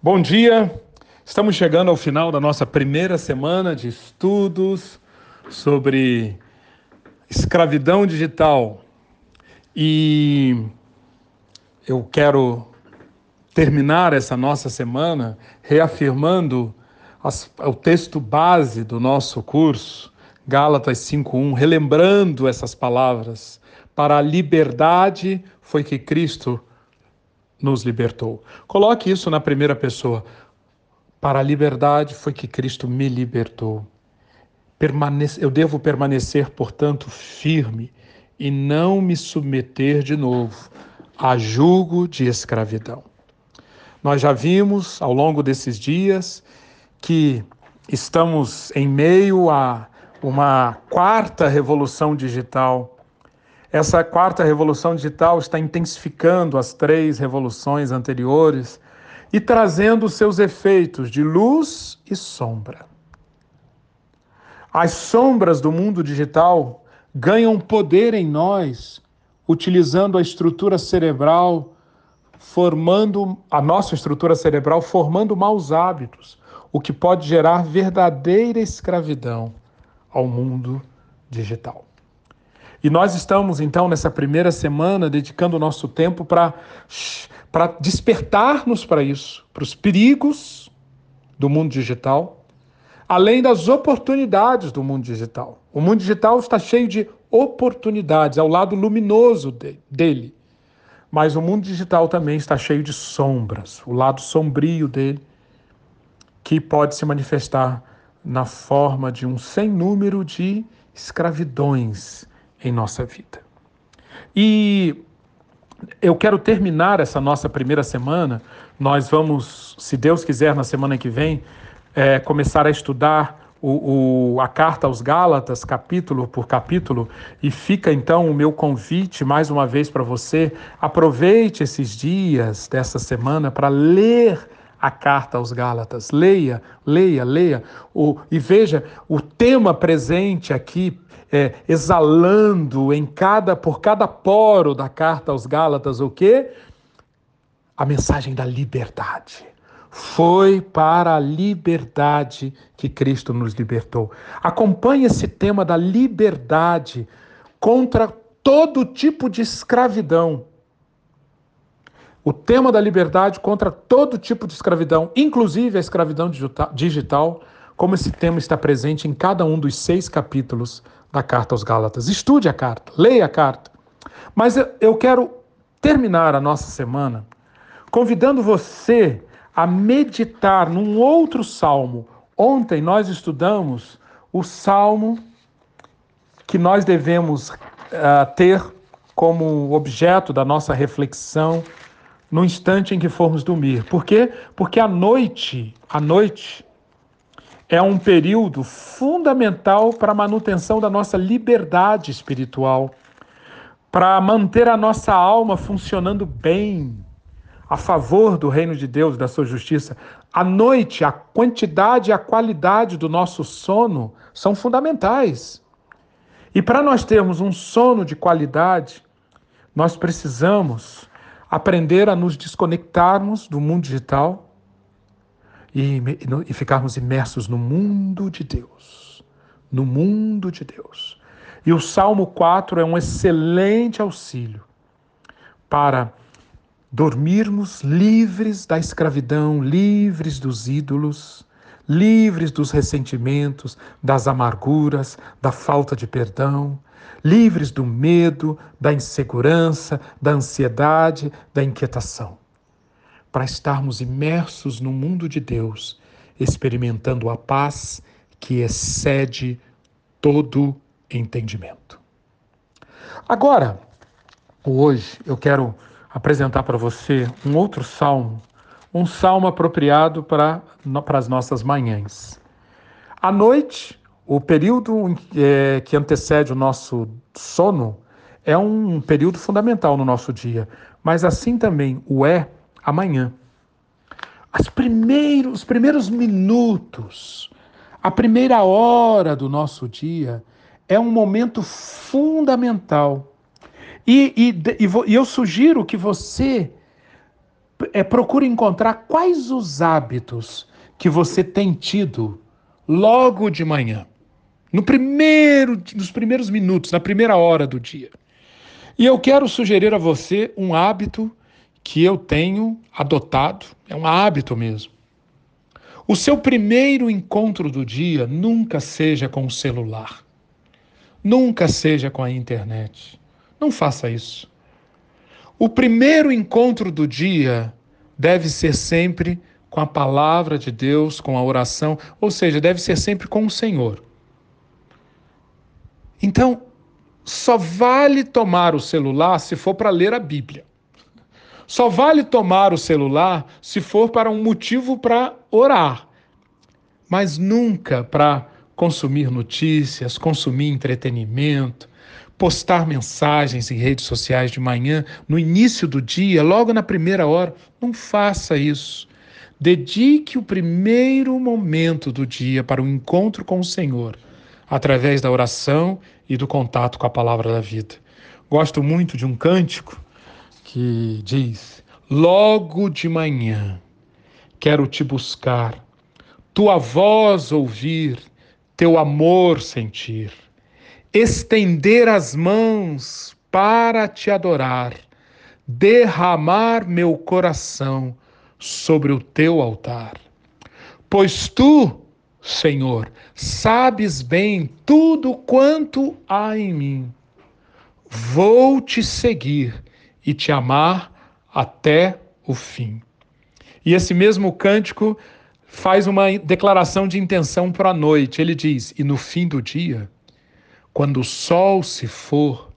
Bom dia, estamos chegando ao final da nossa primeira semana de estudos sobre escravidão digital e eu quero terminar essa nossa semana reafirmando as, o texto base do nosso curso, Gálatas 5:1, relembrando essas palavras. Para a liberdade foi que Cristo nos libertou. Coloque isso na primeira pessoa. Para a liberdade foi que Cristo me libertou. Permanece, eu devo permanecer, portanto, firme e não me submeter de novo a jugo de escravidão. Nós já vimos ao longo desses dias que estamos em meio a uma quarta revolução digital essa quarta revolução digital está intensificando as três revoluções anteriores e trazendo seus efeitos de luz e sombra. As sombras do mundo digital ganham poder em nós, utilizando a estrutura cerebral, formando a nossa estrutura cerebral, formando maus hábitos, o que pode gerar verdadeira escravidão ao mundo digital. E nós estamos, então, nessa primeira semana, dedicando o nosso tempo para despertar-nos para isso, para os perigos do mundo digital, além das oportunidades do mundo digital. O mundo digital está cheio de oportunidades, é o lado luminoso de, dele. Mas o mundo digital também está cheio de sombras, o lado sombrio dele, que pode se manifestar na forma de um sem número de escravidões em nossa vida. E eu quero terminar essa nossa primeira semana. Nós vamos, se Deus quiser, na semana que vem, é, começar a estudar o, o, a carta aos Gálatas, capítulo por capítulo, e fica então o meu convite mais uma vez para você. Aproveite esses dias dessa semana para ler a carta aos Gálatas. Leia, leia, leia. O, e veja o tema presente aqui é, exalando em cada por cada poro da carta aos Gálatas o quê? A mensagem da liberdade. Foi para a liberdade que Cristo nos libertou. Acompanhe esse tema da liberdade contra todo tipo de escravidão. O tema da liberdade contra todo tipo de escravidão, inclusive a escravidão digital, como esse tema está presente em cada um dos seis capítulos da carta aos Gálatas. Estude a carta, leia a carta. Mas eu quero terminar a nossa semana convidando você a meditar num outro salmo. Ontem nós estudamos o salmo que nós devemos uh, ter como objeto da nossa reflexão no instante em que formos dormir. Por quê? Porque a noite, a noite é um período fundamental para a manutenção da nossa liberdade espiritual, para manter a nossa alma funcionando bem, a favor do reino de Deus, da sua justiça. A noite, a quantidade e a qualidade do nosso sono são fundamentais. E para nós termos um sono de qualidade, nós precisamos aprender a nos desconectarmos do mundo digital e, e ficarmos imersos no mundo de Deus. No mundo de Deus. E o Salmo 4 é um excelente auxílio para dormirmos livres da escravidão, livres dos ídolos, livres dos ressentimentos, das amarguras, da falta de perdão, livres do medo, da insegurança, da ansiedade, da inquietação para estarmos imersos no mundo de Deus, experimentando a paz que excede todo entendimento. Agora, hoje, eu quero apresentar para você um outro salmo, um salmo apropriado para, para as nossas manhãs. À noite, o período é, que antecede o nosso sono é um período fundamental no nosso dia, mas assim também o é amanhã. Primeiros, os primeiros minutos, a primeira hora do nosso dia é um momento fundamental. E, e, e eu sugiro que você é, procure encontrar quais os hábitos que você tem tido logo de manhã, no primeiro, nos primeiros minutos, na primeira hora do dia. E eu quero sugerir a você um hábito que eu tenho adotado, é um hábito mesmo. O seu primeiro encontro do dia nunca seja com o celular, nunca seja com a internet. Não faça isso. O primeiro encontro do dia deve ser sempre com a palavra de Deus, com a oração, ou seja, deve ser sempre com o Senhor. Então, só vale tomar o celular se for para ler a Bíblia. Só vale tomar o celular se for para um motivo para orar, mas nunca para consumir notícias, consumir entretenimento, postar mensagens em redes sociais de manhã, no início do dia, logo na primeira hora. Não faça isso. Dedique o primeiro momento do dia para o encontro com o Senhor, através da oração e do contato com a palavra da vida. Gosto muito de um cântico que diz: Logo de manhã quero te buscar, tua voz ouvir, teu amor sentir estender as mãos para te adorar, derramar meu coração sobre o teu altar. Pois tu, Senhor, sabes bem tudo quanto há em mim. Vou te seguir e te amar até o fim. E esse mesmo cântico faz uma declaração de intenção para a noite. Ele diz: E no fim do dia, quando o sol se for,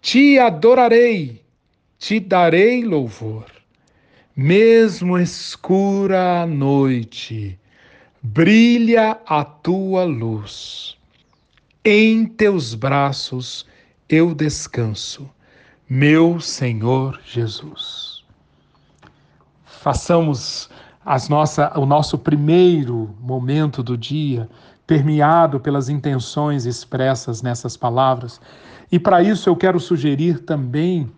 te adorarei, te darei louvor. Mesmo escura a noite, brilha a tua luz. Em teus braços eu descanso, meu Senhor Jesus. Façamos nossa, o nosso primeiro momento do dia permeado pelas intenções expressas nessas palavras. E para isso eu quero sugerir também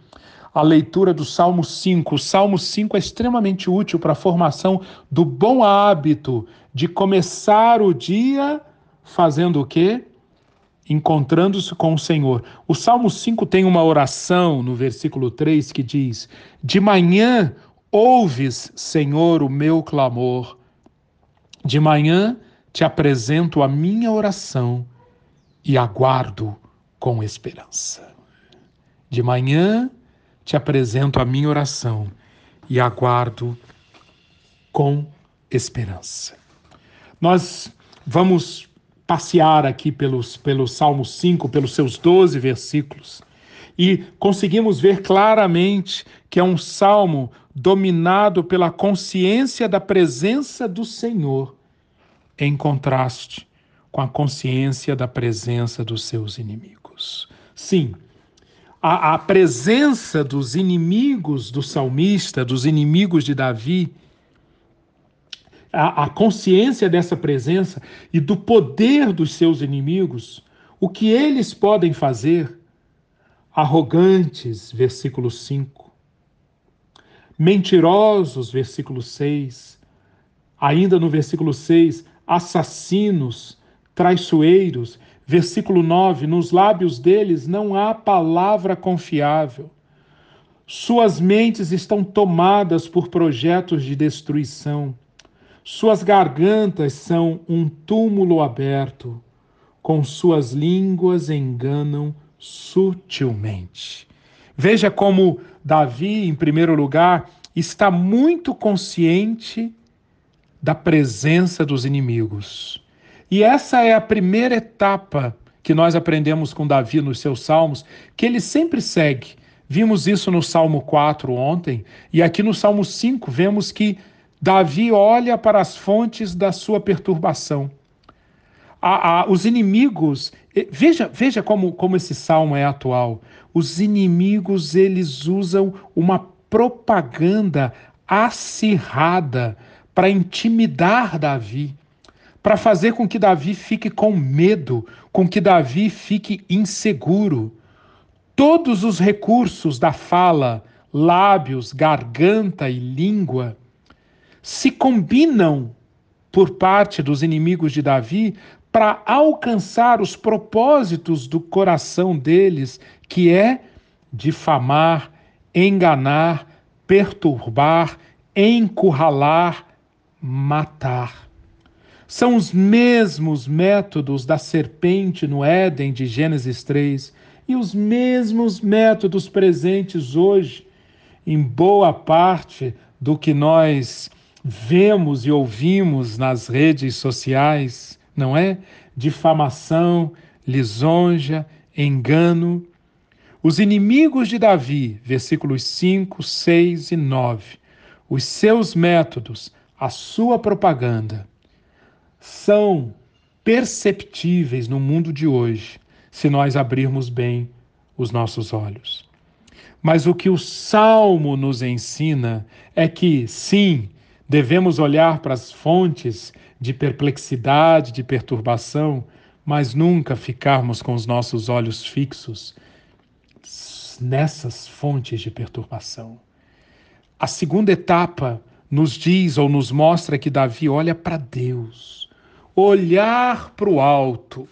a leitura do Salmo 5. O Salmo 5 é extremamente útil para a formação do bom hábito de começar o dia fazendo o quê? Encontrando-se com o Senhor. O Salmo 5 tem uma oração no versículo 3 que diz: De manhã ouves, Senhor, o meu clamor. De manhã te apresento a minha oração e aguardo com esperança. De manhã te apresento a minha oração e aguardo com esperança. Nós vamos passear aqui pelos, pelo Salmo 5, pelos seus 12 versículos, e conseguimos ver claramente que é um salmo dominado pela consciência da presença do Senhor em contraste com a consciência da presença dos seus inimigos. Sim, a, a, presença dos inimigos do salmista, dos inimigos de Davi, a, a consciência dessa presença e do poder dos seus inimigos, o que eles podem fazer, arrogantes, versículo 5, mentirosos, versículo 6, ainda no versículo 6, assassinos, traiçoeiros. Versículo 9: Nos lábios deles não há palavra confiável. Suas mentes estão tomadas por projetos de destruição. Suas gargantas são um túmulo aberto. Com suas línguas enganam sutilmente. Veja como Davi, em primeiro lugar, está muito consciente da presença dos inimigos. E essa é a primeira etapa que nós aprendemos com Davi nos seus salmos, que ele sempre segue. Vimos isso no Salmo 4 ontem, e aqui no Salmo 5 vemos que Davi olha para as fontes da sua perturbação. A, a, os inimigos, veja, veja como, como esse salmo é atual. Os inimigos, eles usam uma propaganda acirrada para intimidar Davi, para fazer com que Davi fique com medo, com que Davi fique inseguro. Todos os recursos da fala lábios, garganta e língua, se combinam por parte dos inimigos de Davi para alcançar os propósitos do coração deles, que é difamar, enganar, perturbar, encurralar, matar. São os mesmos métodos da serpente no Éden de Gênesis 3 e os mesmos métodos presentes hoje em boa parte do que nós vemos e ouvimos nas redes sociais, não é? Difamação, lisonja, engano. Os inimigos de Davi, versículos 5, 6 e 9, os seus métodos, a sua propaganda, são perceptíveis no mundo de hoje se nós abrirmos bem os nossos olhos. Mas o que o Salmo nos ensina é que, sim, devemos olhar para as fontes de perplexidade, de perturbação, mas nunca ficarmos com os nossos olhos fixos nessas fontes de perturbação. A segunda etapa nos diz ou nos mostra que Davi olha para Deus, olhar para o alto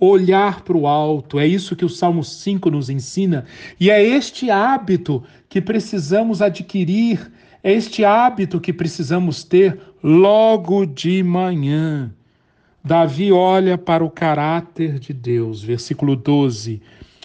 olhar para o alto. É isso que o Salmo 5 nos ensina. E é este hábito que precisamos adquirir, é este hábito que precisamos ter logo de manhã. Davi olha para o caráter de Deus, versículo 12.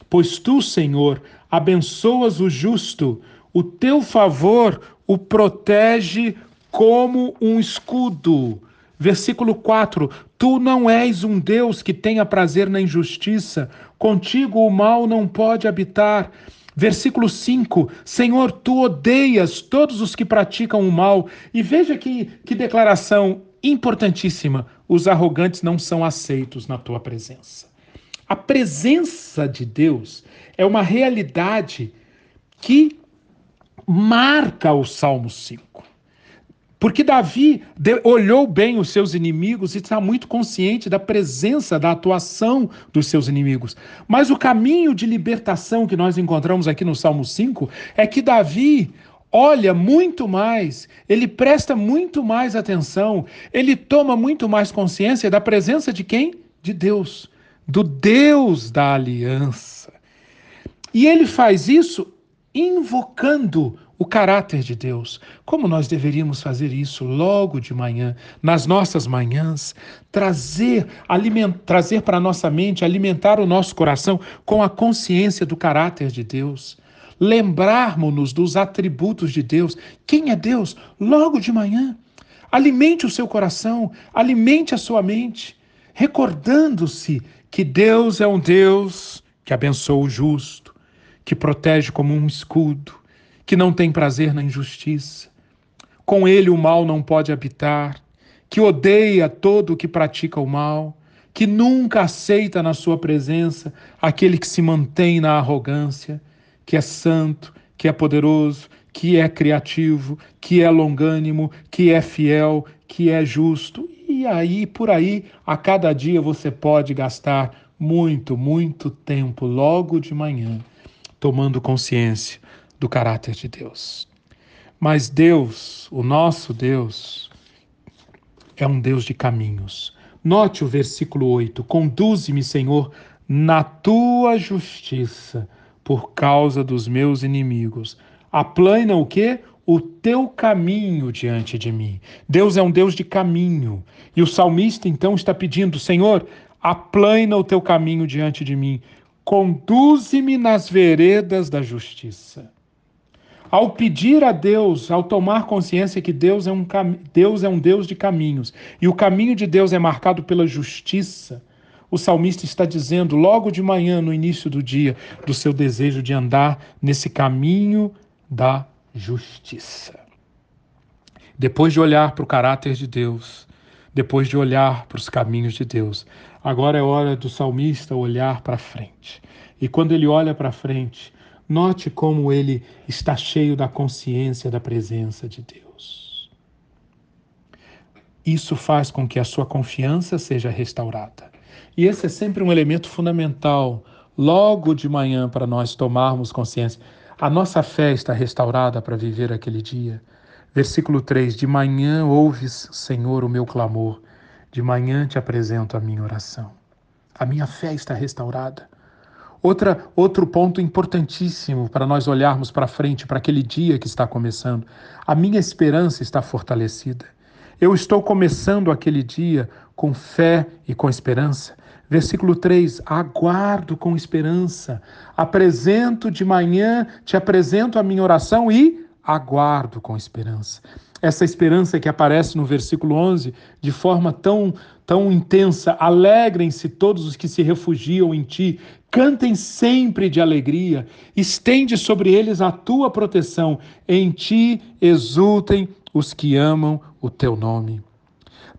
Pois tu, Senhor, abençoas o justo, o teu favor o protege como um escudo. Versículo 4: Tu não és um Deus que tenha prazer na injustiça, contigo o mal não pode habitar. Versículo 5: Senhor, tu odeias todos os que praticam o mal. E veja que, que declaração importantíssima: os arrogantes não são aceitos na tua presença. A presença de Deus é uma realidade que marca o Salmo 5. Porque Davi olhou bem os seus inimigos e está muito consciente da presença, da atuação dos seus inimigos. Mas o caminho de libertação que nós encontramos aqui no Salmo 5 é que Davi olha muito mais, ele presta muito mais atenção, ele toma muito mais consciência da presença de quem? De Deus, do Deus da aliança. E ele faz isso invocando o caráter de Deus. Como nós deveríamos fazer isso logo de manhã, nas nossas manhãs, trazer, aliment, trazer para a nossa mente, alimentar o nosso coração com a consciência do caráter de Deus. Lembrarmos-nos dos atributos de Deus. Quem é Deus? Logo de manhã. Alimente o seu coração, alimente a sua mente, recordando-se que Deus é um Deus que abençoa o justo, que protege como um escudo, que não tem prazer na injustiça. Com ele o mal não pode habitar, que odeia todo o que pratica o mal, que nunca aceita na sua presença aquele que se mantém na arrogância, que é santo, que é poderoso, que é criativo, que é longânimo, que é fiel, que é justo. E aí, por aí, a cada dia você pode gastar muito, muito tempo logo de manhã, tomando consciência do caráter de Deus. Mas Deus, o nosso Deus, é um Deus de caminhos. Note o versículo 8: Conduze-me, Senhor, na tua justiça, por causa dos meus inimigos. Aplana o quê? O teu caminho diante de mim. Deus é um Deus de caminho. E o salmista então está pedindo: Senhor, aplana o teu caminho diante de mim. Conduze-me nas veredas da justiça. Ao pedir a Deus, ao tomar consciência que Deus é, um, Deus é um Deus de caminhos e o caminho de Deus é marcado pela justiça, o salmista está dizendo logo de manhã, no início do dia, do seu desejo de andar nesse caminho da justiça. Depois de olhar para o caráter de Deus, depois de olhar para os caminhos de Deus, agora é hora do salmista olhar para frente. E quando ele olha para frente, Note como ele está cheio da consciência da presença de Deus. Isso faz com que a sua confiança seja restaurada. E esse é sempre um elemento fundamental, logo de manhã, para nós tomarmos consciência. A nossa fé está restaurada para viver aquele dia. Versículo 3: De manhã ouves, Senhor, o meu clamor, de manhã te apresento a minha oração. A minha fé está restaurada. Outra, outro ponto importantíssimo para nós olharmos para frente, para aquele dia que está começando. A minha esperança está fortalecida. Eu estou começando aquele dia com fé e com esperança. Versículo 3: Aguardo com esperança, apresento de manhã, te apresento a minha oração e aguardo com esperança. Essa esperança que aparece no versículo 11 de forma tão, tão intensa. Alegrem-se todos os que se refugiam em ti, cantem sempre de alegria, estende sobre eles a tua proteção, em ti exultem os que amam o teu nome.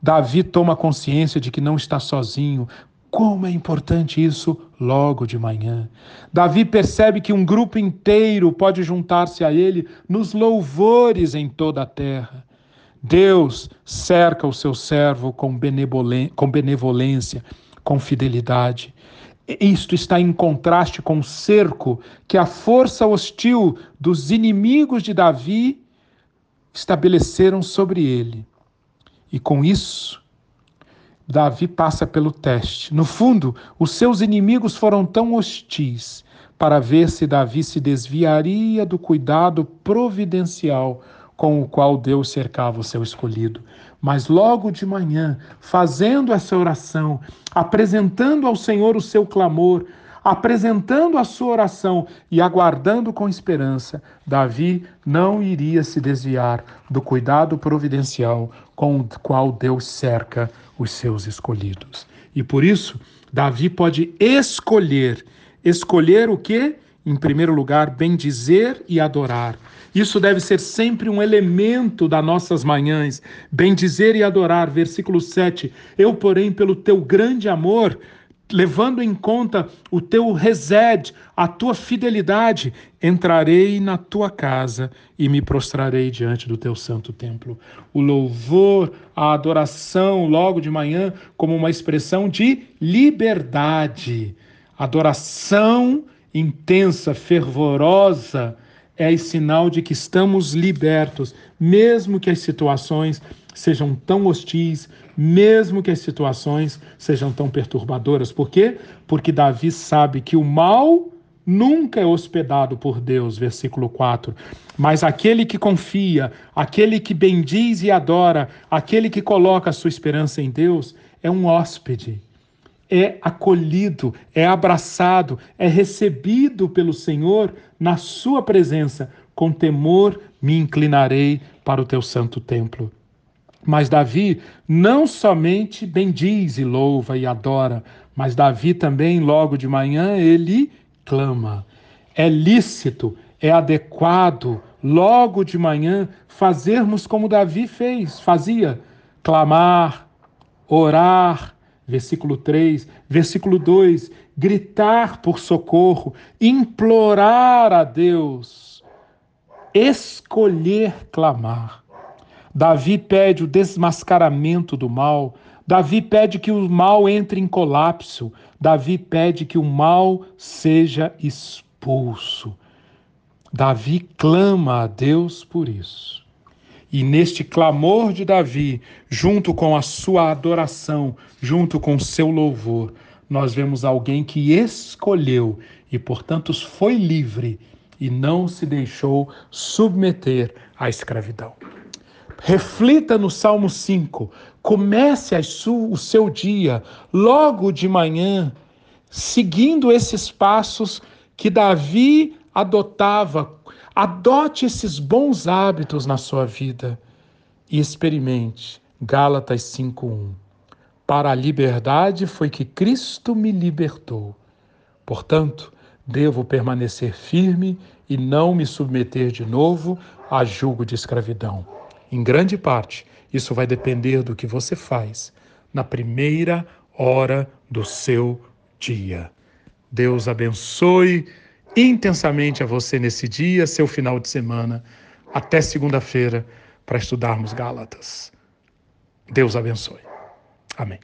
Davi toma consciência de que não está sozinho, como é importante isso logo de manhã. Davi percebe que um grupo inteiro pode juntar-se a ele nos louvores em toda a terra. Deus cerca o seu servo com benevolência, com fidelidade. Isto está em contraste com o cerco que a força hostil dos inimigos de Davi estabeleceram sobre ele. E com isso, Davi passa pelo teste. No fundo, os seus inimigos foram tão hostis para ver se Davi se desviaria do cuidado providencial com o qual Deus cercava o seu escolhido. Mas logo de manhã, fazendo essa oração, apresentando ao Senhor o seu clamor, apresentando a sua oração e aguardando com esperança, Davi não iria se desviar do cuidado providencial com o qual Deus cerca os seus escolhidos. E por isso, Davi pode escolher, escolher o que? Em primeiro lugar, bendizer e adorar. Isso deve ser sempre um elemento das nossas manhãs. Bendizer e adorar. Versículo 7. Eu, porém, pelo teu grande amor, levando em conta o teu resed, a tua fidelidade, entrarei na tua casa e me prostrarei diante do teu santo templo. O louvor, a adoração logo de manhã como uma expressão de liberdade. Adoração intensa, fervorosa, é sinal de que estamos libertos, mesmo que as situações sejam tão hostis, mesmo que as situações sejam tão perturbadoras. Por quê? Porque Davi sabe que o mal nunca é hospedado por Deus, versículo 4. Mas aquele que confia, aquele que bendiz e adora, aquele que coloca a sua esperança em Deus, é um hóspede. É acolhido, é abraçado, é recebido pelo Senhor na sua presença. Com temor me inclinarei para o teu santo templo. Mas Davi não somente bendiz e louva e adora, mas Davi também, logo de manhã, ele clama. É lícito, é adequado, logo de manhã, fazermos como Davi fez, fazia, clamar, orar, versículo 3, versículo 2, gritar por socorro, implorar a Deus, escolher clamar. Davi pede o desmascaramento do mal. Davi pede que o mal entre em colapso. Davi pede que o mal seja expulso. Davi clama a Deus por isso. E neste clamor de Davi, junto com a sua adoração, junto com seu louvor, nós vemos alguém que escolheu e, portanto, foi livre e não se deixou submeter à escravidão. Reflita no Salmo 5. Comece o seu dia logo de manhã, seguindo esses passos que Davi adotava. Adote esses bons hábitos na sua vida e experimente. Gálatas 5:1. Para a liberdade foi que Cristo me libertou. Portanto, devo permanecer firme e não me submeter de novo a julgo de escravidão. Em grande parte, isso vai depender do que você faz na primeira hora do seu dia. Deus abençoe intensamente a você nesse dia, seu final de semana, até segunda-feira, para estudarmos Gálatas. Deus abençoe. Amém.